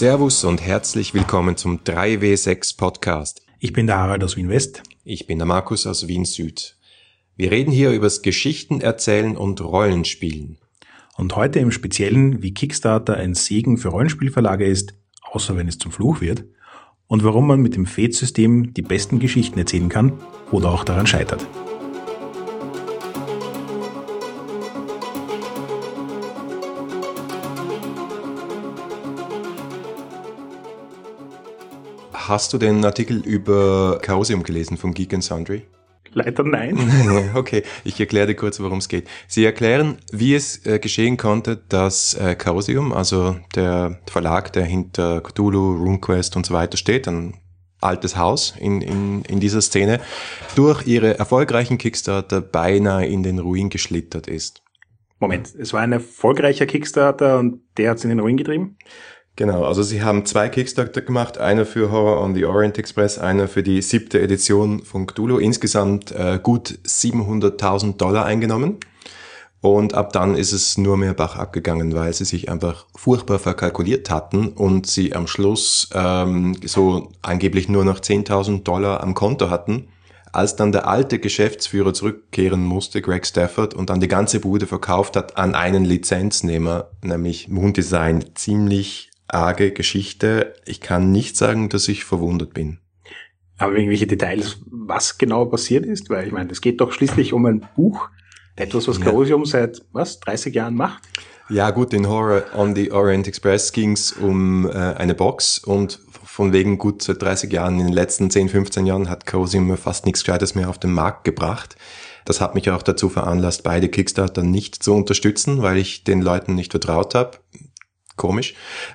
Servus und herzlich willkommen zum 3W6 Podcast. Ich bin der Harald aus Wien West. Ich bin der Markus aus Wien Süd. Wir reden hier übers Geschichten erzählen und Rollenspielen. Und heute im Speziellen, wie Kickstarter ein Segen für Rollenspielverlage ist, außer wenn es zum Fluch wird, und warum man mit dem Fate-System die besten Geschichten erzählen kann oder auch daran scheitert. Hast du den Artikel über Chaosium gelesen vom Geek and Sundry? Leider nein. okay, ich erkläre dir kurz, worum es geht. Sie erklären, wie es äh, geschehen konnte, dass äh, Chaosium, also der Verlag, der hinter Cthulhu, RuneQuest und so weiter steht, ein altes Haus in, in, in dieser Szene, durch ihre erfolgreichen Kickstarter beinahe in den Ruin geschlittert ist. Moment, es war ein erfolgreicher Kickstarter und der hat es in den Ruin getrieben? Genau, also sie haben zwei Kickstarter gemacht, einer für Horror on the Orient Express, einer für die siebte Edition von Cthulhu, insgesamt äh, gut 700.000 Dollar eingenommen. Und ab dann ist es nur mehr Bach abgegangen, weil sie sich einfach furchtbar verkalkuliert hatten und sie am Schluss ähm, so angeblich nur noch 10.000 Dollar am Konto hatten. Als dann der alte Geschäftsführer zurückkehren musste, Greg Stafford, und dann die ganze Bude verkauft hat an einen Lizenznehmer, nämlich Moon Design, ziemlich arge Geschichte. Ich kann nicht sagen, dass ich verwundert bin. Aber irgendwelche Details, was genau passiert ist? Weil ich meine, es geht doch schließlich um ein Buch, etwas, was Chaosium ja. seit, was, 30 Jahren macht? Ja gut, in Horror on the Orient Express ging es um äh, eine Box und von wegen gut seit 30 Jahren, in den letzten 10, 15 Jahren hat Chaosium fast nichts Gescheites mehr auf den Markt gebracht. Das hat mich auch dazu veranlasst, beide Kickstarter nicht zu unterstützen, weil ich den Leuten nicht vertraut habe komisch.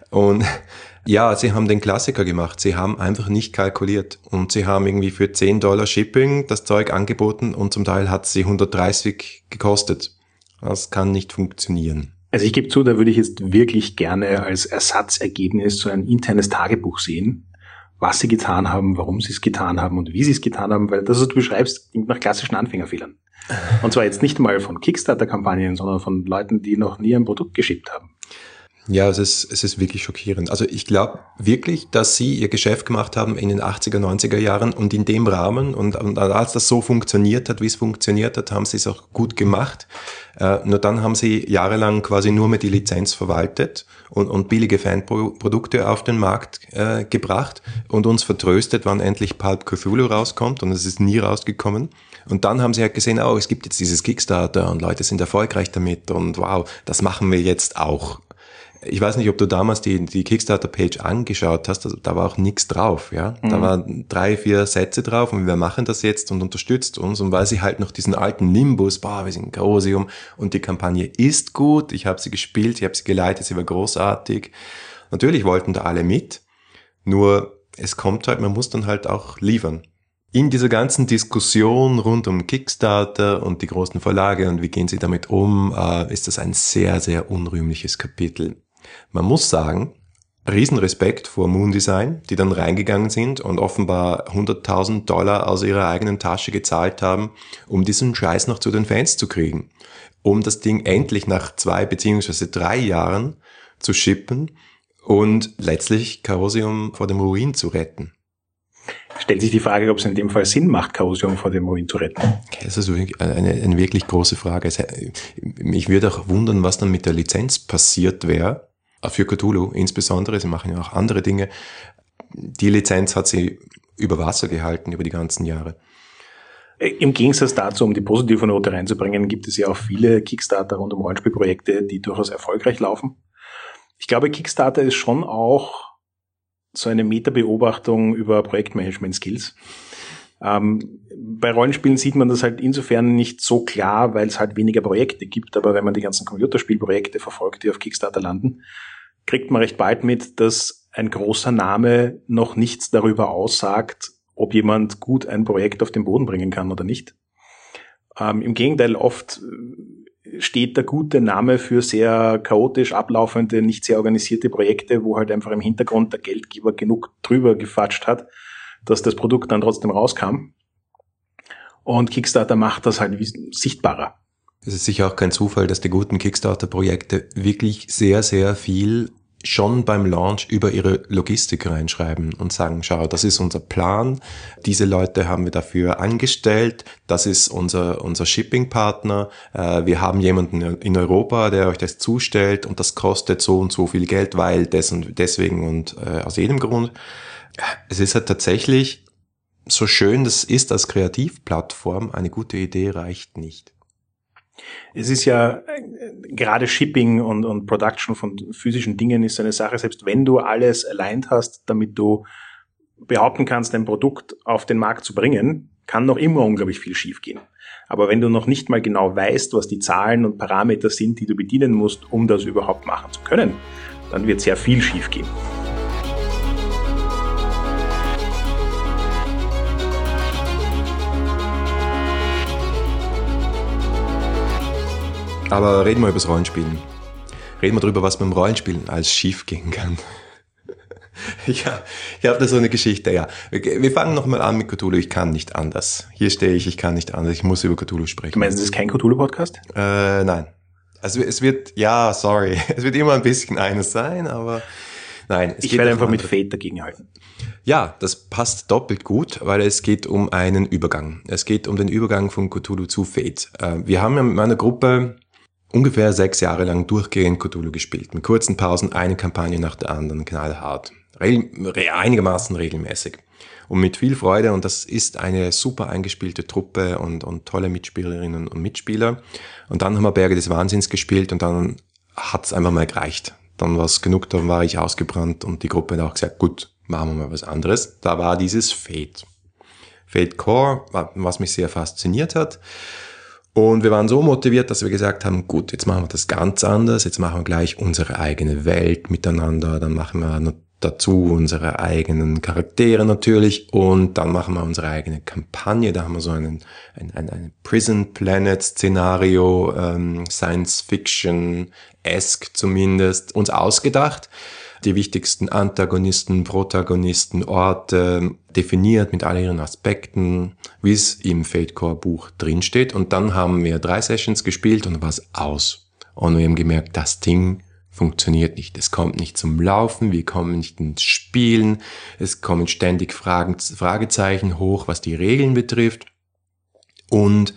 Und ja, sie haben den Klassiker gemacht. Sie haben einfach nicht kalkuliert. Und sie haben irgendwie für 10 Dollar Shipping das Zeug angeboten und zum Teil hat sie 130 gekostet. Das kann nicht funktionieren. Also ich gebe zu, da würde ich jetzt wirklich gerne als Ersatzergebnis so ein internes Tagebuch sehen, was sie getan haben, warum sie es getan haben und wie sie es getan haben, weil das, was du beschreibst, klingt nach klassischen Anfängerfehlern. Und zwar jetzt nicht mal von Kickstarter-Kampagnen, sondern von Leuten, die noch nie ein Produkt geschippt haben. Ja, es ist, es ist wirklich schockierend. Also ich glaube wirklich, dass sie ihr Geschäft gemacht haben in den 80er, 90er Jahren und in dem Rahmen und, und als das so funktioniert hat, wie es funktioniert hat, haben sie es auch gut gemacht. Äh, nur dann haben sie jahrelang quasi nur mehr die Lizenz verwaltet und, und billige Fanprodukte auf den Markt äh, gebracht und uns vertröstet, wann endlich Pulp Cthulhu rauskommt und es ist nie rausgekommen. Und dann haben sie halt gesehen, oh, es gibt jetzt dieses Kickstarter und Leute sind erfolgreich damit und wow, das machen wir jetzt auch ich weiß nicht, ob du damals die, die Kickstarter-Page angeschaut hast, also da war auch nichts drauf, ja. Mhm. Da waren drei, vier Sätze drauf und wir machen das jetzt und unterstützt uns. Und weil sie halt noch diesen alten Nimbus, boah, wir sind Grosium und die Kampagne ist gut, ich habe sie gespielt, ich habe sie geleitet, sie war großartig. Natürlich wollten da alle mit, nur es kommt halt, man muss dann halt auch liefern. In dieser ganzen Diskussion rund um Kickstarter und die großen Verlage und wie gehen sie damit um, äh, ist das ein sehr, sehr unrühmliches Kapitel. Man muss sagen, Riesenrespekt vor Moon Design, die dann reingegangen sind und offenbar 100.000 Dollar aus ihrer eigenen Tasche gezahlt haben, um diesen Scheiß noch zu den Fans zu kriegen. Um das Ding endlich nach zwei beziehungsweise drei Jahren zu shippen und letztlich Chaosium vor dem Ruin zu retten. Stellt sich die Frage, ob es in dem Fall Sinn macht, Chaosium vor dem Ruin zu retten. Das ist eine, eine wirklich große Frage. Mich würde auch wundern, was dann mit der Lizenz passiert wäre, für Cthulhu insbesondere, sie machen ja auch andere Dinge. Die Lizenz hat sie über Wasser gehalten über die ganzen Jahre. Äh, Im Gegensatz dazu, um die positive Note reinzubringen, gibt es ja auch viele Kickstarter rund um Rollenspielprojekte, die durchaus erfolgreich laufen. Ich glaube, Kickstarter ist schon auch so eine Meta-Beobachtung über Projektmanagement-Skills. Ähm, bei Rollenspielen sieht man das halt insofern nicht so klar, weil es halt weniger Projekte gibt, aber wenn man die ganzen Computerspielprojekte verfolgt, die auf Kickstarter landen, kriegt man recht bald mit, dass ein großer Name noch nichts darüber aussagt, ob jemand gut ein Projekt auf den Boden bringen kann oder nicht. Ähm, Im Gegenteil, oft äh, steht der gute Name für sehr chaotisch ablaufende, nicht sehr organisierte Projekte, wo halt einfach im Hintergrund der Geldgeber genug drüber gefatscht hat, dass das Produkt dann trotzdem rauskam. Und Kickstarter macht das halt sichtbarer. Es ist sicher auch kein Zufall, dass die guten Kickstarter-Projekte wirklich sehr, sehr viel schon beim Launch über ihre Logistik reinschreiben und sagen, schau, das ist unser Plan, diese Leute haben wir dafür angestellt, das ist unser, unser Shipping-Partner, äh, wir haben jemanden in Europa, der euch das zustellt und das kostet so und so viel Geld, weil des deswegen und äh, aus jedem Grund. Es ist halt tatsächlich, so schön das ist als Kreativplattform, eine gute Idee reicht nicht. Es ist ja äh, gerade Shipping und, und Production von physischen Dingen ist eine Sache, selbst wenn du alles aligned hast, damit du behaupten kannst, ein Produkt auf den Markt zu bringen, kann noch immer unglaublich viel schiefgehen. Aber wenn du noch nicht mal genau weißt, was die Zahlen und Parameter sind, die du bedienen musst, um das überhaupt machen zu können, dann wird sehr viel schiefgehen. Aber reden wir über das Rollenspielen. Reden wir darüber, was beim Rollenspielen als schief gehen kann. ja, ich habe da so eine Geschichte, ja. Wir fangen nochmal an mit Cthulhu. Ich kann nicht anders. Hier stehe ich, ich kann nicht anders. Ich muss über Cthulhu sprechen. Du meinst, das ist kein Cthulhu-Podcast? Äh, nein. Also es wird, ja, sorry. Es wird immer ein bisschen eines sein, aber nein. ich werde einfach mit Fate dagegenhalten. Ja, das passt doppelt gut, weil es geht um einen Übergang. Es geht um den Übergang von Cthulhu zu Fate. Äh, wir haben ja mit meiner Gruppe ungefähr sechs Jahre lang durchgehend Cthulhu gespielt, mit kurzen Pausen, eine Kampagne nach der anderen, knallhart. Regel, einigermaßen regelmäßig. Und mit viel Freude, und das ist eine super eingespielte Truppe und, und tolle Mitspielerinnen und Mitspieler. Und dann haben wir Berge des Wahnsinns gespielt und dann hat's einfach mal gereicht. Dann war es genug, dann war ich ausgebrannt und die Gruppe hat auch gesagt, gut, machen wir mal was anderes. Da war dieses Fate. Fate Core, was mich sehr fasziniert hat. Und wir waren so motiviert, dass wir gesagt haben, gut, jetzt machen wir das ganz anders, jetzt machen wir gleich unsere eigene Welt miteinander, dann machen wir dazu unsere eigenen Charaktere natürlich und dann machen wir unsere eigene Kampagne, da haben wir so einen, ein, ein, ein Prison Planet Szenario, ähm, Science Fiction-esque zumindest, uns ausgedacht die wichtigsten Antagonisten, Protagonisten, Orte definiert mit all ihren Aspekten, wie es im Fate Core Buch drinsteht. Und dann haben wir drei Sessions gespielt und es aus. Und wir haben gemerkt, das Ding funktioniert nicht. Es kommt nicht zum Laufen, wir kommen nicht ins Spielen, es kommen ständig Fragen, Fragezeichen hoch, was die Regeln betrifft. Und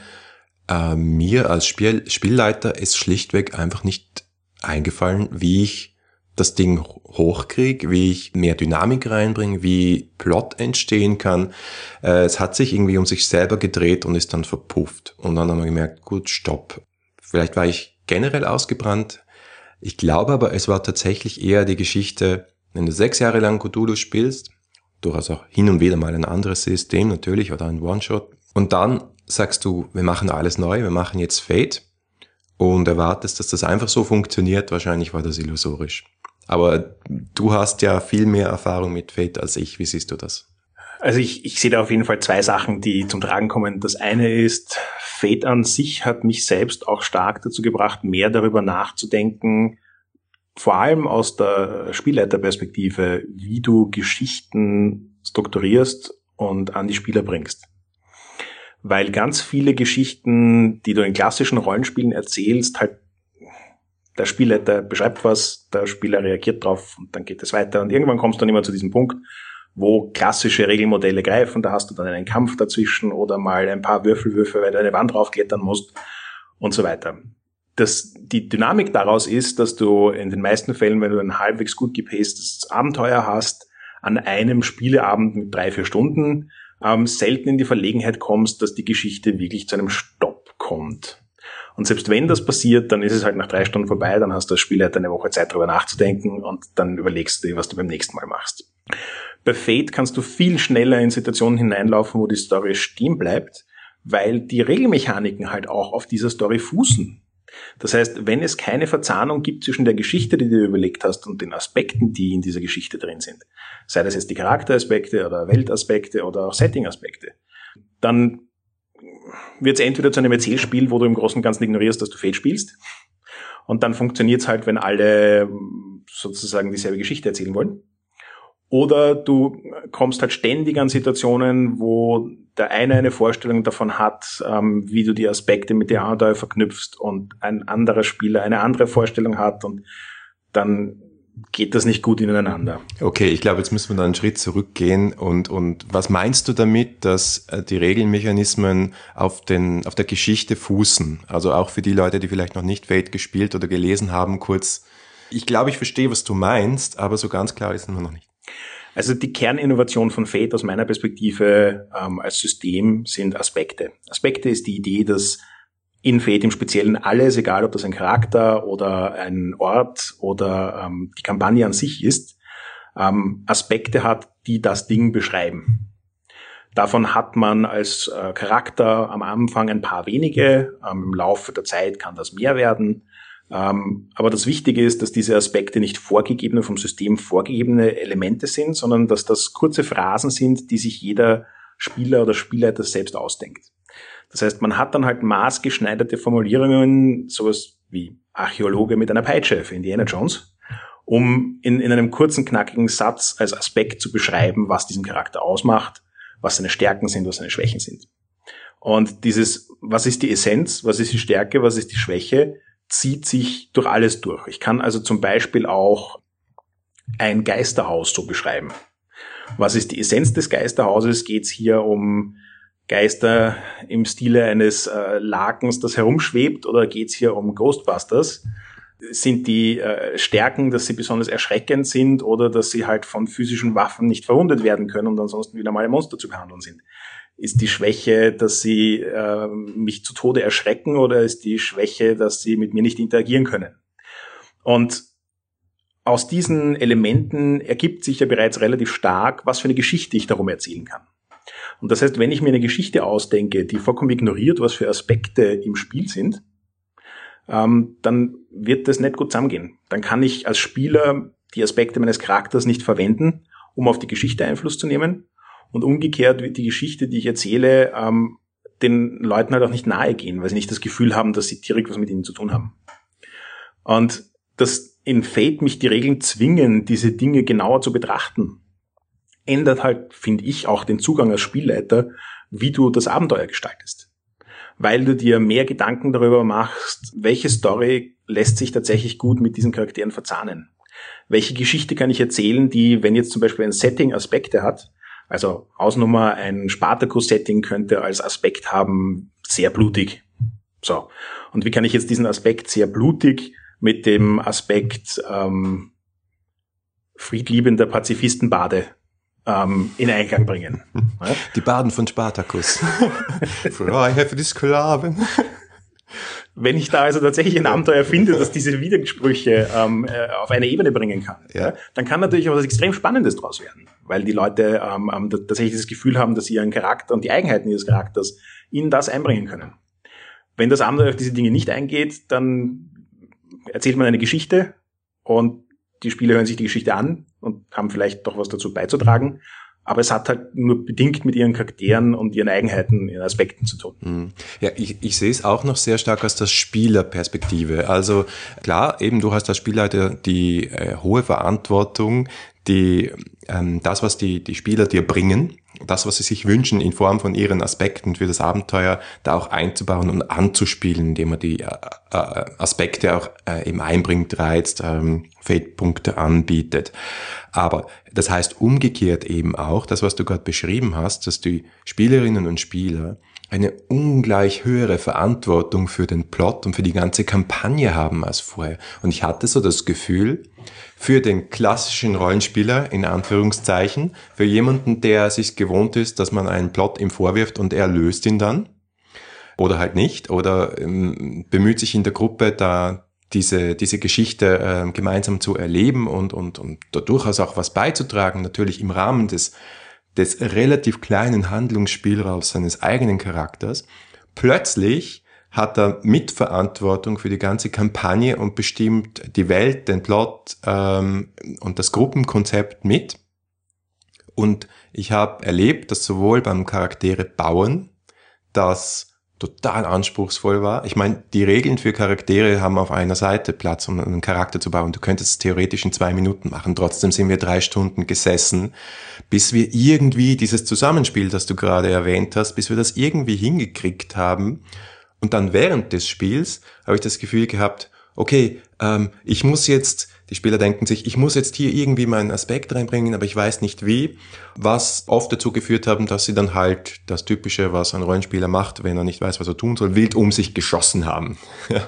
äh, mir als Spiel, Spielleiter ist schlichtweg einfach nicht eingefallen, wie ich das Ding hochkriege, wie ich mehr Dynamik reinbringe, wie Plot entstehen kann. Äh, es hat sich irgendwie um sich selber gedreht und ist dann verpufft. Und dann haben wir gemerkt, gut, stopp. Vielleicht war ich generell ausgebrannt. Ich glaube aber, es war tatsächlich eher die Geschichte, wenn du sechs Jahre lang Cthulhu spielst, durchaus auch hin und wieder mal ein anderes System natürlich oder ein One-Shot, und dann sagst du, wir machen alles neu, wir machen jetzt Fate und erwartest, dass das einfach so funktioniert, wahrscheinlich war das illusorisch. Aber du hast ja viel mehr Erfahrung mit Fate als ich. Wie siehst du das? Also ich, ich sehe da auf jeden Fall zwei Sachen, die zum Tragen kommen. Das eine ist, Fate an sich hat mich selbst auch stark dazu gebracht, mehr darüber nachzudenken, vor allem aus der Spielleiterperspektive, wie du Geschichten strukturierst und an die Spieler bringst. Weil ganz viele Geschichten, die du in klassischen Rollenspielen erzählst, halt der Spielleiter beschreibt was, der Spieler reagiert drauf und dann geht es weiter. Und irgendwann kommst du dann immer zu diesem Punkt, wo klassische Regelmodelle greifen. Da hast du dann einen Kampf dazwischen oder mal ein paar Würfelwürfe, weil du eine Wand draufklettern musst und so weiter. Das, die Dynamik daraus ist, dass du in den meisten Fällen, wenn du ein halbwegs gut gepacedes Abenteuer hast, an einem Spieleabend mit drei, vier Stunden ähm, selten in die Verlegenheit kommst, dass die Geschichte wirklich zu einem Stopp kommt. Und selbst wenn das passiert, dann ist es halt nach drei Stunden vorbei, dann hast du als Spieler halt eine Woche Zeit darüber nachzudenken und dann überlegst du dir, was du beim nächsten Mal machst. Bei Fate kannst du viel schneller in Situationen hineinlaufen, wo die Story stehen bleibt, weil die Regelmechaniken halt auch auf dieser Story fußen. Das heißt, wenn es keine Verzahnung gibt zwischen der Geschichte, die du dir überlegt hast, und den Aspekten, die in dieser Geschichte drin sind, sei das jetzt die Charakteraspekte oder Weltaspekte oder auch Settingaspekte, dann wird es entweder zu einem Erzählspiel, wo du im Großen und Ganzen ignorierst, dass du Fate spielst. Und dann funktioniert es halt, wenn alle ähm, sozusagen dieselbe Geschichte erzählen wollen. Oder du kommst halt ständig an Situationen, wo der eine eine Vorstellung davon hat, ähm, wie du die Aspekte mit der Abenteuer verknüpfst und ein anderer Spieler eine andere Vorstellung hat und dann geht das nicht gut ineinander. Okay, ich glaube, jetzt müssen wir da einen Schritt zurückgehen und, und was meinst du damit, dass äh, die Regelmechanismen auf, den, auf der Geschichte fußen? Also auch für die Leute, die vielleicht noch nicht Fate gespielt oder gelesen haben, kurz, ich glaube, ich verstehe, was du meinst, aber so ganz klar ist es noch nicht. Also die Kerninnovation von Fate aus meiner Perspektive ähm, als System sind Aspekte. Aspekte ist die Idee, dass in Fate im Speziellen alles, egal ob das ein Charakter oder ein Ort oder ähm, die Kampagne an sich ist, ähm, Aspekte hat, die das Ding beschreiben. Davon hat man als äh, Charakter am Anfang ein paar wenige, ähm, im Laufe der Zeit kann das mehr werden. Ähm, aber das Wichtige ist, dass diese Aspekte nicht vorgegebene, vom System vorgegebene Elemente sind, sondern dass das kurze Phrasen sind, die sich jeder Spieler oder Spielleiter selbst ausdenkt. Das heißt, man hat dann halt maßgeschneiderte Formulierungen, sowas wie Archäologe mit einer Peitsche für Indiana Jones, um in, in einem kurzen, knackigen Satz als Aspekt zu beschreiben, was diesen Charakter ausmacht, was seine Stärken sind, was seine Schwächen sind. Und dieses, was ist die Essenz, was ist die Stärke, was ist die Schwäche, zieht sich durch alles durch. Ich kann also zum Beispiel auch ein Geisterhaus so beschreiben. Was ist die Essenz des Geisterhauses? Geht es hier um Geister im Stile eines äh, Lakens, das herumschwebt, oder geht's hier um Ghostbusters? Sind die äh, Stärken, dass sie besonders erschreckend sind oder dass sie halt von physischen Waffen nicht verwundet werden können und ansonsten wieder mal Monster zu behandeln sind? Ist die Schwäche, dass sie äh, mich zu Tode erschrecken oder ist die Schwäche, dass sie mit mir nicht interagieren können? Und aus diesen Elementen ergibt sich ja bereits relativ stark, was für eine Geschichte ich darum erzählen kann. Und das heißt, wenn ich mir eine Geschichte ausdenke, die vollkommen ignoriert, was für Aspekte im Spiel sind, ähm, dann wird das nicht gut zusammengehen. Dann kann ich als Spieler die Aspekte meines Charakters nicht verwenden, um auf die Geschichte Einfluss zu nehmen. Und umgekehrt wird die Geschichte, die ich erzähle, ähm, den Leuten halt auch nicht nahe gehen, weil sie nicht das Gefühl haben, dass sie direkt was mit ihnen zu tun haben. Und dass in Fate mich die Regeln zwingen, diese Dinge genauer zu betrachten ändert halt, finde ich, auch den Zugang als Spielleiter, wie du das Abenteuer gestaltest. Weil du dir mehr Gedanken darüber machst, welche Story lässt sich tatsächlich gut mit diesen Charakteren verzahnen. Welche Geschichte kann ich erzählen, die, wenn jetzt zum Beispiel ein Setting Aspekte hat, also Ausnummer, ein Spartacus-Setting könnte als Aspekt haben, sehr blutig. So. Und wie kann ich jetzt diesen Aspekt sehr blutig mit dem Aspekt ähm, friedliebender Pazifistenbade ähm, in Einklang bringen. Die Baden von Spartacus. Freiheit für die Sklaven. Wenn ich da also tatsächlich ein Abenteuer finde, das diese Widersprüche ähm, äh, auf eine Ebene bringen kann, ja. dann kann natürlich auch was extrem Spannendes draus werden, weil die Leute ähm, ähm, tatsächlich das Gefühl haben, dass sie ihren Charakter und die Eigenheiten ihres Charakters in das einbringen können. Wenn das Abenteuer auf diese Dinge nicht eingeht, dann erzählt man eine Geschichte und die Spieler hören sich die Geschichte an und haben vielleicht doch was dazu beizutragen. Aber es hat halt nur bedingt mit ihren Charakteren und ihren Eigenheiten, ihren Aspekten zu tun. Hm. Ja, ich, ich sehe es auch noch sehr stark aus der Spielerperspektive. Also klar, eben du hast als Spielleiter die äh, hohe Verantwortung, die ähm, das, was die, die Spieler dir bringen, das, was sie sich wünschen, in Form von ihren Aspekten für das Abenteuer da auch einzubauen und anzuspielen, indem man die äh, äh, Aspekte auch äh, eben einbringt, reizt, ähm, Fade-Punkte anbietet. Aber das heißt umgekehrt eben auch, das, was du gerade beschrieben hast, dass die Spielerinnen und Spieler eine ungleich höhere Verantwortung für den Plot und für die ganze Kampagne haben als vorher. Und ich hatte so das Gefühl, für den klassischen Rollenspieler, in Anführungszeichen, für jemanden, der sich gewohnt ist, dass man einen Plot ihm vorwirft und er löst ihn dann, oder halt nicht, oder ähm, bemüht sich in der Gruppe, da diese, diese Geschichte äh, gemeinsam zu erleben und, und, und da durchaus auch was beizutragen, natürlich im Rahmen des, des relativ kleinen Handlungsspielraums seines eigenen Charakters. Plötzlich hat er Mitverantwortung für die ganze Kampagne und bestimmt die Welt, den Plot ähm, und das Gruppenkonzept mit. Und ich habe erlebt, dass sowohl beim Charaktere bauen, das total anspruchsvoll war. Ich meine, die Regeln für Charaktere haben auf einer Seite Platz, um einen Charakter zu bauen. Du könntest es theoretisch in zwei Minuten machen. Trotzdem sind wir drei Stunden gesessen, bis wir irgendwie dieses Zusammenspiel, das du gerade erwähnt hast, bis wir das irgendwie hingekriegt haben. Und dann während des Spiels habe ich das Gefühl gehabt, okay, ähm, ich muss jetzt Die Spieler denken sich, ich muss jetzt hier irgendwie meinen Aspekt reinbringen, aber ich weiß nicht wie, was oft dazu geführt haben, dass sie dann halt das Typische, was ein Rollenspieler macht, wenn er nicht weiß, was er tun soll, wild um sich geschossen haben.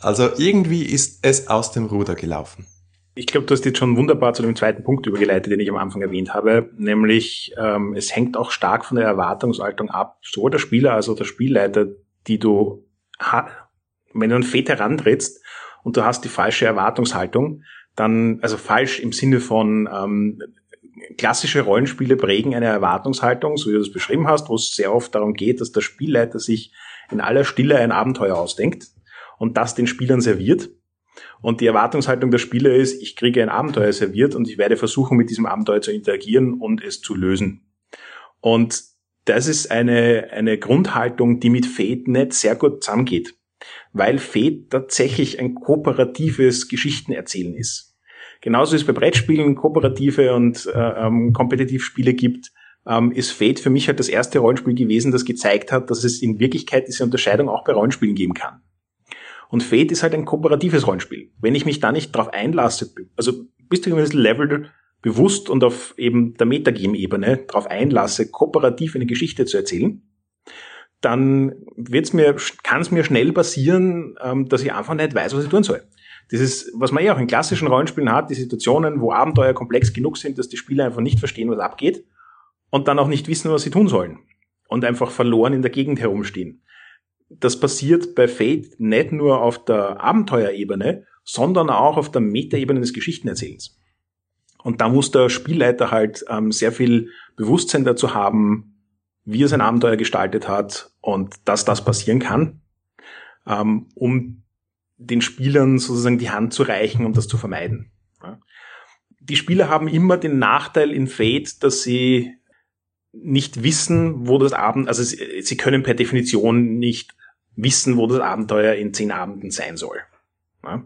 also irgendwie ist es aus dem Ruder gelaufen. Ich glaube, du hast jetzt schon wunderbar zu dem zweiten Punkt übergeleitet, den ich am Anfang erwähnt habe, nämlich ähm, es hängt auch stark von der Erwartungshaltung ab, sowohl der Spieler als auch der Spielleiter, die du, wenn du ein Fett herantrittst und du hast die falsche Erwartungshaltung, dann, also falsch im Sinne von ähm, klassische Rollenspiele prägen eine Erwartungshaltung, so wie du das beschrieben hast, wo es sehr oft darum geht, dass der Spielleiter sich in aller Stille ein Abenteuer ausdenkt und das den Spielern serviert und die Erwartungshaltung der Spieler ist, ich kriege ein Abenteuer serviert und ich werde versuchen, mit diesem Abenteuer zu interagieren und es zu lösen. Und das ist eine, eine Grundhaltung, die mit nicht sehr gut zusammengeht, weil Fate tatsächlich ein kooperatives Geschichtenerzählen ist. Genauso es bei Brettspielen kooperative und äh, ähm, Kompetitivspiele gibt, ähm, ist Fate für mich halt das erste Rollenspiel gewesen, das gezeigt hat, dass es in Wirklichkeit diese Unterscheidung auch bei Rollenspielen geben kann. Und Fate ist halt ein kooperatives Rollenspiel. Wenn ich mich da nicht drauf einlasse, also bis zu einem gewissen Level bewusst und auf eben der Metagame-Ebene drauf einlasse, kooperativ eine Geschichte zu erzählen, dann wird's mir, kann es mir schnell passieren, ähm, dass ich einfach nicht weiß, was ich tun soll. Das ist, was man ja auch in klassischen Rollenspielen hat, die Situationen, wo Abenteuer komplex genug sind, dass die Spieler einfach nicht verstehen, was abgeht und dann auch nicht wissen, was sie tun sollen und einfach verloren in der Gegend herumstehen das passiert bei Fate nicht nur auf der Abenteuerebene, sondern auch auf der Metaebene des Geschichtenerzählens. Und da muss der Spielleiter halt ähm, sehr viel Bewusstsein dazu haben, wie er sein Abenteuer gestaltet hat und dass das passieren kann, ähm, um den Spielern sozusagen die Hand zu reichen, um das zu vermeiden. Ja. Die Spieler haben immer den Nachteil in Fate, dass sie nicht wissen, wo das Abend, also sie, sie können per Definition nicht wissen, wo das Abenteuer in zehn Abenden sein soll. Ja?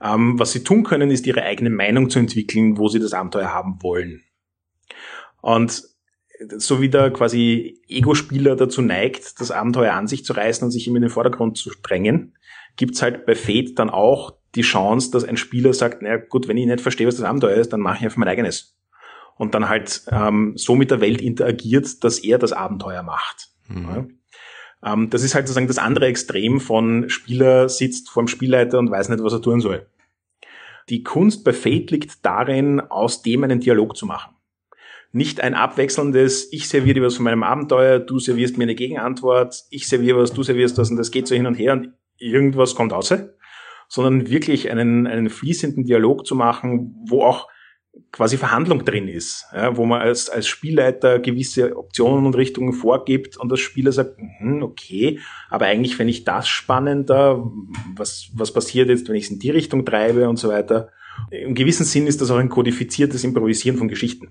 Ähm, was sie tun können, ist ihre eigene Meinung zu entwickeln, wo sie das Abenteuer haben wollen. Und so wie der quasi Ego-Spieler dazu neigt, das Abenteuer an sich zu reißen und sich ihm in den Vordergrund zu drängen, gibt's halt bei Fate dann auch die Chance, dass ein Spieler sagt, na gut, wenn ich nicht verstehe, was das Abenteuer ist, dann mache ich einfach mein eigenes. Und dann halt ähm, so mit der Welt interagiert, dass er das Abenteuer macht. Mhm. Ähm, das ist halt sozusagen das andere Extrem von Spieler sitzt vorm Spielleiter und weiß nicht, was er tun soll. Die Kunst bei Fate liegt darin, aus dem einen Dialog zu machen. Nicht ein abwechselndes, ich serviere dir was von meinem Abenteuer, du servierst mir eine Gegenantwort, ich serviere was, du servierst was und das geht so hin und her und irgendwas kommt raus, sondern wirklich einen, einen fließenden Dialog zu machen, wo auch quasi Verhandlung drin ist, ja, wo man als, als Spielleiter gewisse Optionen und Richtungen vorgibt und das Spieler sagt, hm, okay, aber eigentlich fände ich das spannender, was, was passiert jetzt, wenn ich es in die Richtung treibe und so weiter. Im gewissen Sinn ist das auch ein kodifiziertes Improvisieren von Geschichten.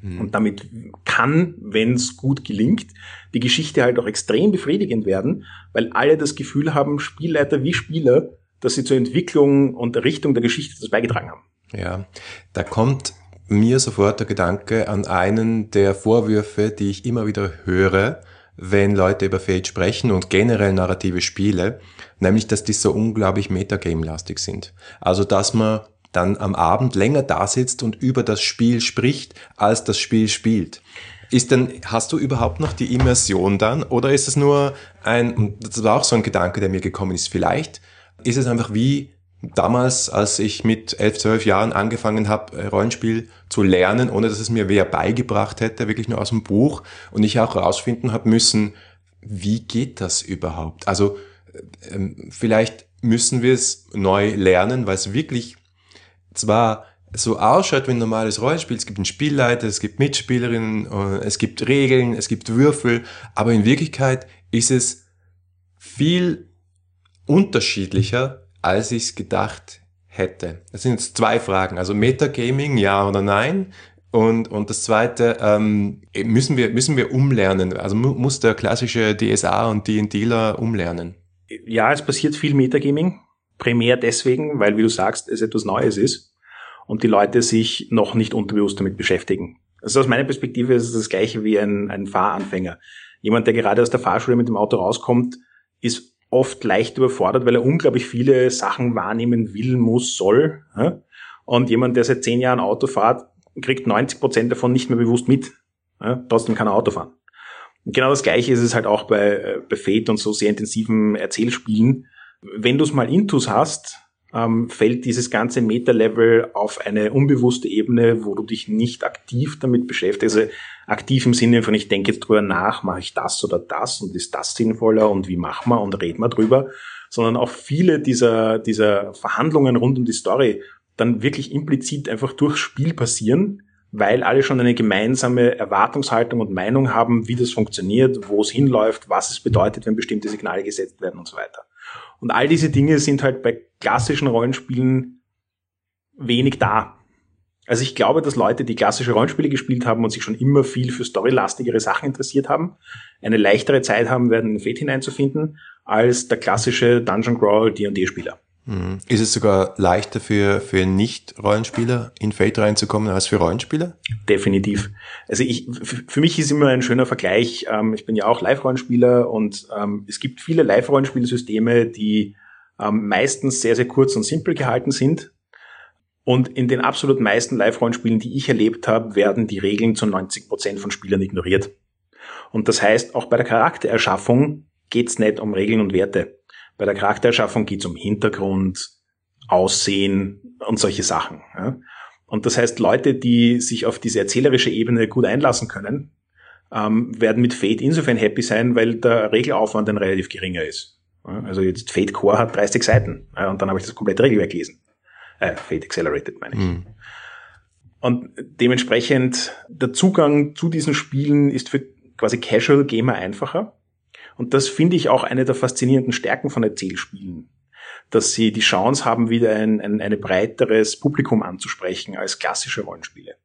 Mhm. Und damit kann, wenn es gut gelingt, die Geschichte halt auch extrem befriedigend werden, weil alle das Gefühl haben, Spielleiter wie Spieler, dass sie zur Entwicklung und Richtung der Geschichte das beigetragen haben. Ja, da kommt mir sofort der Gedanke an einen der Vorwürfe, die ich immer wieder höre, wenn Leute über Fate sprechen und generell narrative Spiele, nämlich, dass die so unglaublich Metagame-lastig sind. Also, dass man dann am Abend länger da sitzt und über das Spiel spricht, als das Spiel spielt. Ist denn, hast du überhaupt noch die Immersion dann? Oder ist es nur ein, das war auch so ein Gedanke, der mir gekommen ist, vielleicht ist es einfach wie damals, als ich mit elf, zwölf Jahren angefangen habe, äh, Rollenspiel zu lernen, ohne dass es mir wer beigebracht hätte, wirklich nur aus dem Buch, und ich auch herausfinden habe müssen, wie geht das überhaupt? Also äh, ähm, vielleicht müssen wir es neu lernen, weil es wirklich zwar so ausschaut wie ein normales Rollenspiel. Es gibt einen Spielleiter, es gibt Mitspielerinnen, äh, es gibt Regeln, es gibt Würfel, aber in Wirklichkeit ist es viel unterschiedlicher als ich es gedacht hätte. Das sind jetzt zwei Fragen. Also Metagaming, ja oder nein? Und, und das zweite, ähm, müssen, wir, müssen wir umlernen? Also mu muss der klassische DSA und D&Dler umlernen? Ja, es passiert viel Metagaming. Primär deswegen, weil, wie du sagst, es etwas Neues ist und die Leute sich noch nicht unterbewusst damit beschäftigen. Also aus meiner Perspektive ist es das gleiche wie ein, ein Fahranfänger. Jemand, der gerade aus der Fahrschule mit dem Auto rauskommt, ist oft leicht überfordert, weil er unglaublich viele Sachen wahrnehmen will, muss, soll. Und jemand, der seit zehn Jahren Auto fährt, kriegt 90 Prozent davon nicht mehr bewusst mit. Trotzdem kann er Auto fahren. Und genau das Gleiche ist es halt auch bei, äh, bei Fate und so sehr intensiven Erzählspielen. Wenn du es mal intus hast, ähm, fällt dieses ganze Meta-Level auf eine unbewusste Ebene, wo du dich nicht aktiv damit beschäftigst. Also aktiv im Sinne von, ich denke jetzt drüber nach, mache ich das oder das und ist das sinnvoller und wie machen wir und reden wir drüber, sondern auch viele dieser, dieser Verhandlungen rund um die Story dann wirklich implizit einfach durchs Spiel passieren, weil alle schon eine gemeinsame Erwartungshaltung und Meinung haben, wie das funktioniert, wo es hinläuft, was es bedeutet, wenn bestimmte Signale gesetzt werden und so weiter. Und all diese Dinge sind halt bei klassischen Rollenspielen wenig da. Also ich glaube, dass Leute, die klassische Rollenspiele gespielt haben und sich schon immer viel für storylastigere Sachen interessiert haben, eine leichtere Zeit haben werden, in Fate hineinzufinden, als der klassische Dungeon Crawl D&D-Spieler. Mhm. Ist es sogar leichter für, für Nicht-Rollenspieler in Fate reinzukommen als für Rollenspieler? Definitiv. Also ich, für mich ist immer ein schöner Vergleich. Ähm, ich bin ja auch Live-Rollenspieler und ähm, es gibt viele Live-Rollenspielsysteme, die ähm, meistens sehr, sehr kurz und simpel gehalten sind. Und in den absolut meisten Live-Rollenspielen, die ich erlebt habe, werden die Regeln zu 90 Prozent von Spielern ignoriert. Und das heißt, auch bei der Charaktererschaffung geht's nicht um Regeln und Werte bei der Charaktererschaffung geht es um Hintergrund, Aussehen und solche Sachen. Ja. Und das heißt, Leute, die sich auf diese erzählerische Ebene gut einlassen können, ähm, werden mit Fate insofern happy sein, weil der Regelaufwand ein relativ geringer ist. Ja. Also jetzt Fate Core hat 30 Seiten ja, und dann habe ich das komplette Regelwerk gelesen. Äh, Fate Accelerated meine ich. Mhm. Und dementsprechend der Zugang zu diesen Spielen ist für quasi Casual Gamer einfacher. Und das finde ich auch eine der faszinierenden Stärken von Erzählspielen, dass sie die Chance haben, wieder ein, ein, ein breiteres Publikum anzusprechen als klassische Rollenspiele.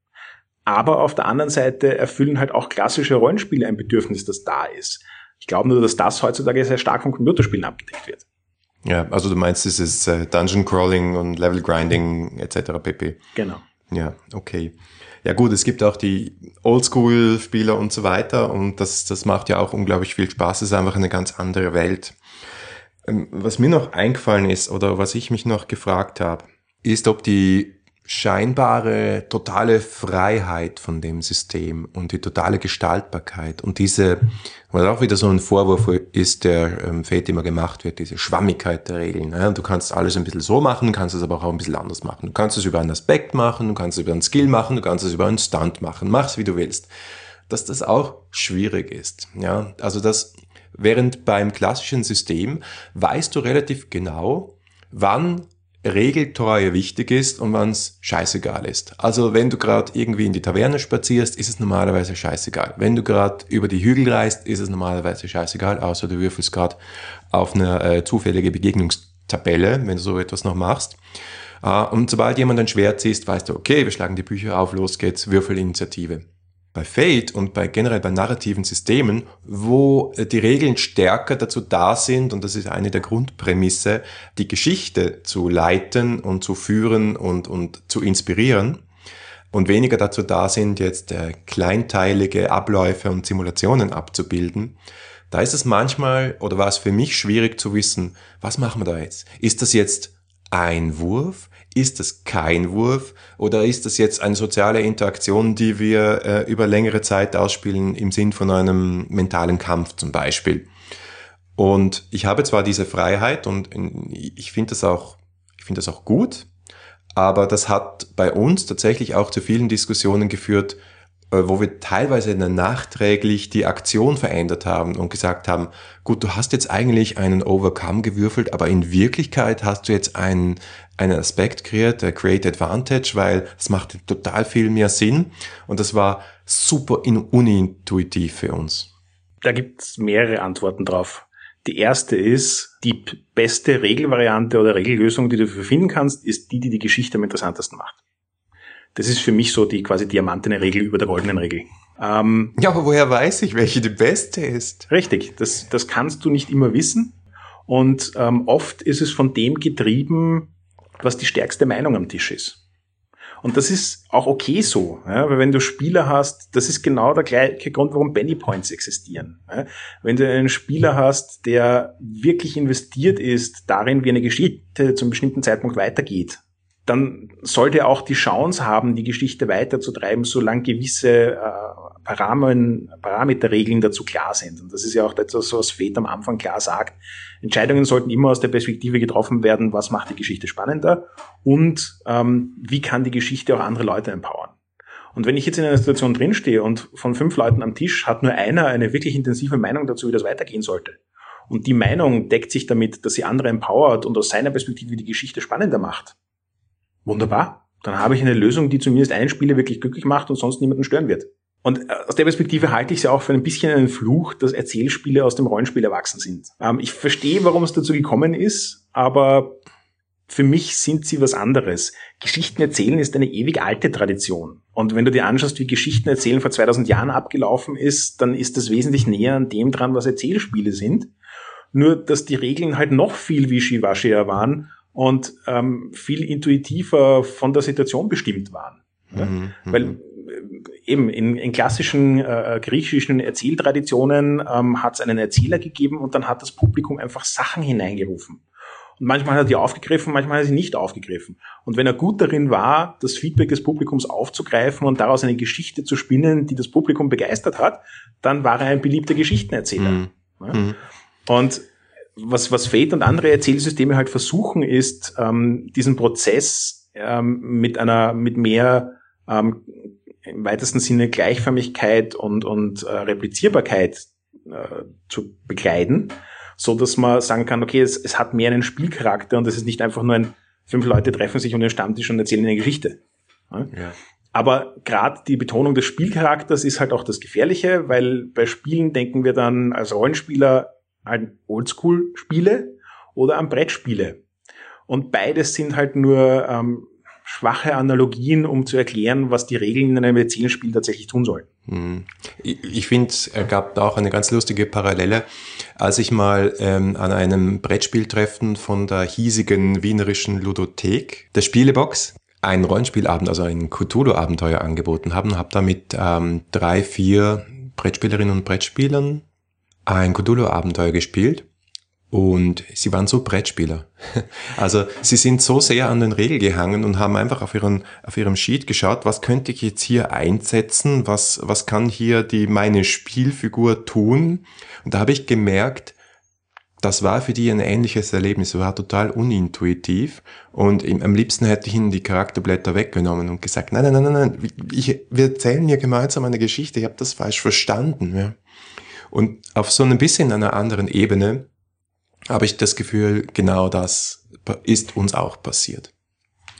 Aber auf der anderen Seite erfüllen halt auch klassische Rollenspiele ein Bedürfnis, das da ist. Ich glaube nur, dass das heutzutage sehr stark von Computerspielen abgedeckt wird. Ja, also du meinst dieses äh, Dungeon Crawling und Level Grinding etc. pp. Genau. Ja, okay. Ja gut, es gibt auch die Oldschool-Spieler und so weiter und das, das macht ja auch unglaublich viel Spaß. Es ist einfach eine ganz andere Welt. Ähm, was mir noch eingefallen ist oder was ich mich noch gefragt habe, ist, ob die scheinbare totale Freiheit von dem System und die totale Gestaltbarkeit und diese, was auch wieder so ein Vorwurf ist, der ähm, Fate immer gemacht wird, diese Schwammigkeit der Regeln. Ne? Du kannst alles ein bisschen so machen, kannst es aber auch ein bisschen anders machen. Du kannst es über einen Aspekt machen, du kannst es über einen Skill machen, du kannst es über einen Stunt machen. Mach's wie du willst. Dass das auch schwierig ist. Ja, also das, während beim klassischen System weißt du relativ genau, wann Regeltreue wichtig ist und wann es scheißegal ist. Also wenn du gerade irgendwie in die Taverne spazierst, ist es normalerweise scheißegal. Wenn du gerade über die Hügel reist, ist es normalerweise scheißegal, außer du würfelst gerade auf eine äh, zufällige Begegnungstabelle, wenn du so etwas noch machst. Äh, und sobald jemand ein Schwert ziehst, weißt du, okay, wir schlagen die Bücher auf, los geht's, Würfelinitiative bei Fate und bei generell bei narrativen Systemen, wo äh, die Regeln stärker dazu da sind, und das ist eine der Grundprämisse, die Geschichte zu leiten und zu führen und, und zu inspirieren und weniger dazu da sind, jetzt äh, kleinteilige Abläufe und Simulationen abzubilden, da ist es manchmal oder war es für mich schwierig zu wissen, was machen wir da jetzt? Ist das jetzt ein Wurf? Ist das kein Wurf oder ist das jetzt eine soziale Interaktion, die wir äh, über längere Zeit ausspielen im Sinn von einem mentalen Kampf zum Beispiel? Und ich habe zwar diese Freiheit und ich finde das auch, ich finde das auch gut, aber das hat bei uns tatsächlich auch zu vielen Diskussionen geführt, äh, wo wir teilweise nachträglich die Aktion verändert haben und gesagt haben, gut, du hast jetzt eigentlich einen Overcome gewürfelt, aber in Wirklichkeit hast du jetzt einen, einen Aspekt kreiert, der Create Advantage, weil es macht total viel mehr Sinn und das war super unintuitiv für uns. Da gibt's mehrere Antworten drauf. Die erste ist, die beste Regelvariante oder Regellösung, die du dafür finden kannst, ist die, die die Geschichte am interessantesten macht. Das ist für mich so die quasi diamantene Regel über der goldenen Regel. Ähm, ja, aber woher weiß ich, welche die beste ist? Richtig, das, das kannst du nicht immer wissen. Und ähm, oft ist es von dem getrieben, was die stärkste Meinung am Tisch ist. Und das ist auch okay so, ja, weil wenn du Spieler hast, das ist genau der gleiche Grund, warum Benny Points existieren. Ja. Wenn du einen Spieler hast, der wirklich investiert ist darin, wie eine Geschichte zu einem bestimmten Zeitpunkt weitergeht, dann sollte er auch die Chance haben, die Geschichte weiterzutreiben, solange gewisse äh, Paramen, Parameterregeln dazu klar sind. Und das ist ja auch das, was Fed am Anfang klar sagt. Entscheidungen sollten immer aus der Perspektive getroffen werden, was macht die Geschichte spannender und ähm, wie kann die Geschichte auch andere Leute empowern. Und wenn ich jetzt in einer Situation drinstehe und von fünf Leuten am Tisch hat nur einer eine wirklich intensive Meinung dazu, wie das weitergehen sollte, und die Meinung deckt sich damit, dass sie andere empowert und aus seiner Perspektive die Geschichte spannender macht, wunderbar. Dann habe ich eine Lösung, die zumindest einen Spieler wirklich glücklich macht und sonst niemanden stören wird. Und äh, aus der Perspektive halte ich es ja auch für ein bisschen einen Fluch, dass Erzählspiele aus dem Rollenspiel erwachsen sind. Ähm, ich verstehe, warum es dazu gekommen ist, aber für mich sind sie was anderes. Geschichten erzählen ist eine ewig alte Tradition. Und wenn du dir anschaust, wie Geschichten erzählen vor 2000 Jahren abgelaufen ist, dann ist das wesentlich näher an dem dran, was Erzählspiele sind. Nur, dass die Regeln halt noch viel wischiwaschier waren und ähm, viel intuitiver von der Situation bestimmt waren. Mhm, Weil mhm eben in, in klassischen äh, griechischen Erzähltraditionen ähm, hat es einen Erzähler gegeben und dann hat das Publikum einfach Sachen hineingerufen. Und manchmal hat er die aufgegriffen, manchmal hat er sie nicht aufgegriffen. Und wenn er gut darin war, das Feedback des Publikums aufzugreifen und daraus eine Geschichte zu spinnen, die das Publikum begeistert hat, dann war er ein beliebter Geschichtenerzähler. Mhm. Ja? Mhm. Und was, was Fate und andere Erzählsysteme halt versuchen, ist, ähm, diesen Prozess ähm, mit einer, mit mehr ähm, im weitesten Sinne Gleichförmigkeit und, und äh, Replizierbarkeit äh, zu bekleiden, so dass man sagen kann, okay, es, es hat mehr einen Spielcharakter und es ist nicht einfach nur ein, fünf Leute treffen sich um den Stammtisch und erzählen eine Geschichte. Ja? Ja. Aber gerade die Betonung des Spielcharakters ist halt auch das Gefährliche, weil bei Spielen denken wir dann als Rollenspieler an Oldschool-Spiele oder an Brettspiele. Und beides sind halt nur ähm, schwache Analogien, um zu erklären, was die Regeln in einem Erzählspiel tatsächlich tun sollen. Hm. Ich finde, es gab da auch eine ganz lustige Parallele, als ich mal ähm, an einem Brettspieltreffen von der hiesigen wienerischen Ludothek, der Spielebox, ein Rollenspielabend, also ein Cthulhu-Abenteuer angeboten haben, habe da mit ähm, drei, vier Brettspielerinnen und Brettspielern ein Cthulhu-Abenteuer gespielt. Und sie waren so Brettspieler. Also sie sind so sehr an den Regeln gehangen und haben einfach auf, ihren, auf ihrem Sheet geschaut, was könnte ich jetzt hier einsetzen, was, was kann hier die meine Spielfigur tun. Und da habe ich gemerkt, das war für die ein ähnliches Erlebnis, war total unintuitiv und am liebsten hätte ich ihnen die Charakterblätter weggenommen und gesagt, nein, nein, nein, nein, ich, wir erzählen hier gemeinsam eine Geschichte, ich habe das falsch verstanden. Ja. Und auf so ein bisschen einer anderen Ebene habe ich das Gefühl, genau das ist uns auch passiert.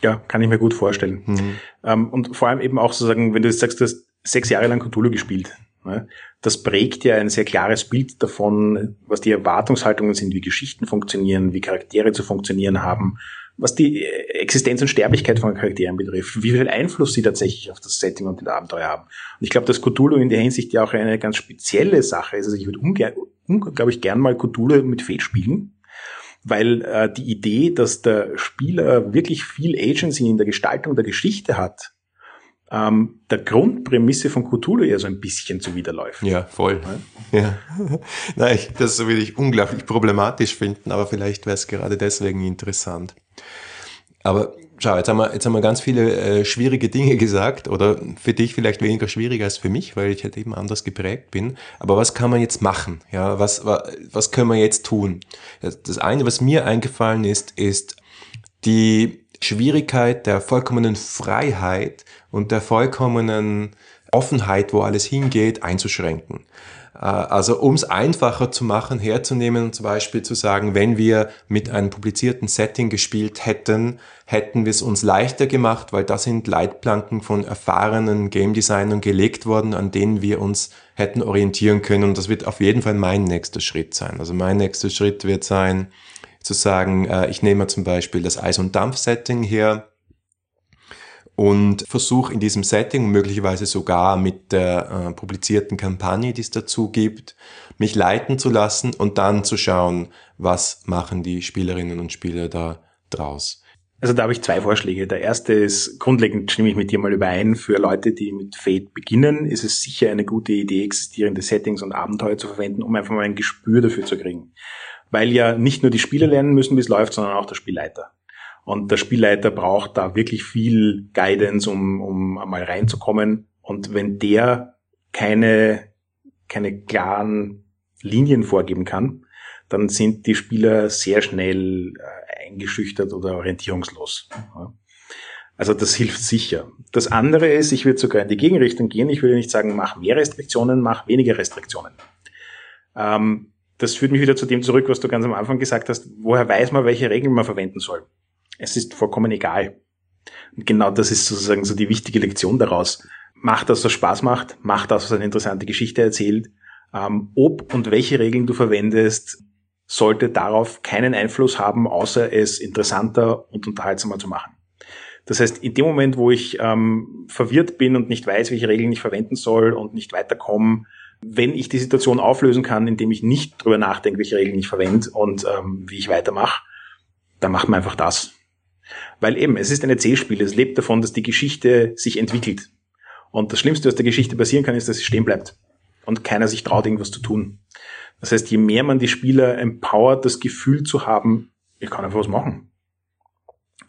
Ja, kann ich mir gut vorstellen. Mhm. Ähm, und vor allem eben auch sozusagen, wenn du jetzt sagst, du hast sechs Jahre lang Cthulhu gespielt, ne? das prägt ja ein sehr klares Bild davon, was die Erwartungshaltungen sind, wie Geschichten funktionieren, wie Charaktere zu funktionieren haben, was die Existenz und Sterblichkeit von Charakteren betrifft, wie viel Einfluss sie tatsächlich auf das Setting und das Abenteuer haben. Und ich glaube, dass Cthulhu in der Hinsicht ja auch eine ganz spezielle Sache ist. Also ich würde ungern, unglaublich gern mal Cthulhu mit Fate spielen, weil äh, die Idee, dass der Spieler wirklich viel Agency in der Gestaltung der Geschichte hat, ähm, der Grundprämisse von Cthulhu ja so ein bisschen zuwiderläuft. Ja, voll. Ja. ja. Nein, das würde ich unglaublich problematisch finden, aber vielleicht wäre es gerade deswegen interessant. Aber schau, jetzt haben wir, jetzt haben wir ganz viele äh, schwierige Dinge gesagt oder für dich vielleicht weniger schwierig als für mich, weil ich halt eben anders geprägt bin. Aber was kann man jetzt machen? Ja, was, was, was können wir jetzt tun? Das eine, was mir eingefallen ist, ist die Schwierigkeit der vollkommenen Freiheit und der vollkommenen Offenheit, wo alles hingeht, einzuschränken. Äh, also um es einfacher zu machen, herzunehmen, zum Beispiel zu sagen, wenn wir mit einem publizierten Setting gespielt hätten, hätten wir es uns leichter gemacht, weil da sind Leitplanken von erfahrenen Game Designern gelegt worden, an denen wir uns hätten orientieren können. Und das wird auf jeden Fall mein nächster Schritt sein. Also mein nächster Schritt wird sein, zu sagen, äh, ich nehme zum Beispiel das Eis- und Dampf-Setting her, und versuche in diesem Setting, möglicherweise sogar mit der äh, publizierten Kampagne, die es dazu gibt, mich leiten zu lassen und dann zu schauen, was machen die Spielerinnen und Spieler da draus. Also da habe ich zwei Vorschläge. Der erste ist, grundlegend stimme ich mit dir mal überein, für Leute, die mit Fate beginnen, ist es sicher eine gute Idee, existierende Settings und Abenteuer zu verwenden, um einfach mal ein Gespür dafür zu kriegen. Weil ja nicht nur die Spieler lernen müssen, wie es läuft, sondern auch der Spielleiter. Und der Spielleiter braucht da wirklich viel Guidance, um, um einmal reinzukommen. Und wenn der keine, keine klaren Linien vorgeben kann, dann sind die Spieler sehr schnell äh, eingeschüchtert oder orientierungslos. Also das hilft sicher. Das andere ist, ich würde sogar in die Gegenrichtung gehen. Ich würde nicht sagen, mach mehr Restriktionen, mach weniger Restriktionen. Ähm, das führt mich wieder zu dem zurück, was du ganz am Anfang gesagt hast. Woher weiß man, welche Regeln man verwenden soll? Es ist vollkommen egal. Und genau das ist sozusagen so die wichtige Lektion daraus. Mach das, was Spaß macht, mach das, was eine interessante Geschichte erzählt. Ähm, ob und welche Regeln du verwendest, sollte darauf keinen Einfluss haben, außer es interessanter und unterhaltsamer zu machen. Das heißt, in dem Moment, wo ich ähm, verwirrt bin und nicht weiß, welche Regeln ich verwenden soll und nicht weiterkomme, wenn ich die Situation auflösen kann, indem ich nicht drüber nachdenke, welche Regeln ich verwende und ähm, wie ich weitermache, dann macht man einfach das. Weil eben, es ist ein Erzählspiel, es lebt davon, dass die Geschichte sich entwickelt. Und das Schlimmste, was der Geschichte passieren kann, ist, dass sie stehen bleibt und keiner sich traut, irgendwas zu tun. Das heißt, je mehr man die Spieler empowert, das Gefühl zu haben, ich kann einfach was machen,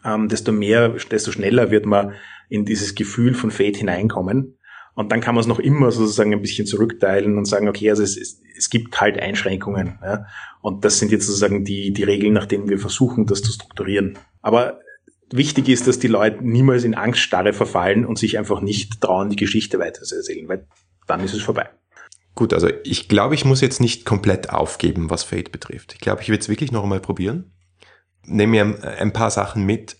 ähm, desto mehr, desto schneller wird man in dieses Gefühl von Fate hineinkommen. Und dann kann man es noch immer sozusagen ein bisschen zurückteilen und sagen, okay, also es, es, es gibt halt Einschränkungen. Ja? Und das sind jetzt sozusagen die, die Regeln, nach denen wir versuchen, das zu strukturieren. Aber wichtig ist, dass die Leute niemals in Angststarre verfallen und sich einfach nicht trauen, die Geschichte weiter zu erzählen, weil dann ist es vorbei. Gut, also ich glaube, ich muss jetzt nicht komplett aufgeben, was Fate betrifft. Ich glaube, ich will es wirklich noch einmal probieren. Nehme mir ein paar Sachen mit,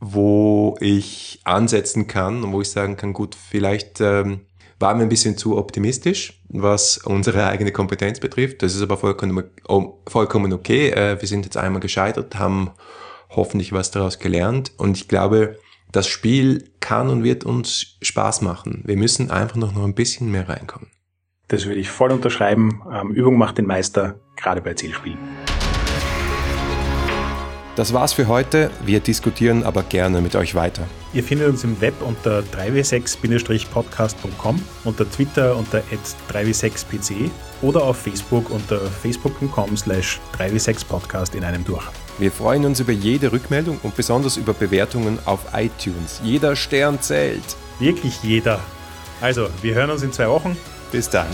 wo ich ansetzen kann und wo ich sagen kann, gut, vielleicht ähm, waren wir ein bisschen zu optimistisch, was unsere eigene Kompetenz betrifft. Das ist aber vollkommen, vollkommen okay. Äh, wir sind jetzt einmal gescheitert, haben hoffentlich was daraus gelernt und ich glaube, das Spiel kann und wird uns Spaß machen. Wir müssen einfach noch, noch ein bisschen mehr reinkommen. Das würde ich voll unterschreiben. Ähm, Übung macht den Meister, gerade bei Zielspielen. Das war's für heute. Wir diskutieren aber gerne mit euch weiter. Ihr findet uns im Web unter 3w6-podcast.com, unter Twitter unter 3w6pc oder auf Facebook unter facebook.com slash 3w6podcast in einem durch. Wir freuen uns über jede Rückmeldung und besonders über Bewertungen auf iTunes. Jeder Stern zählt. Wirklich jeder. Also, wir hören uns in zwei Wochen. Bis dann.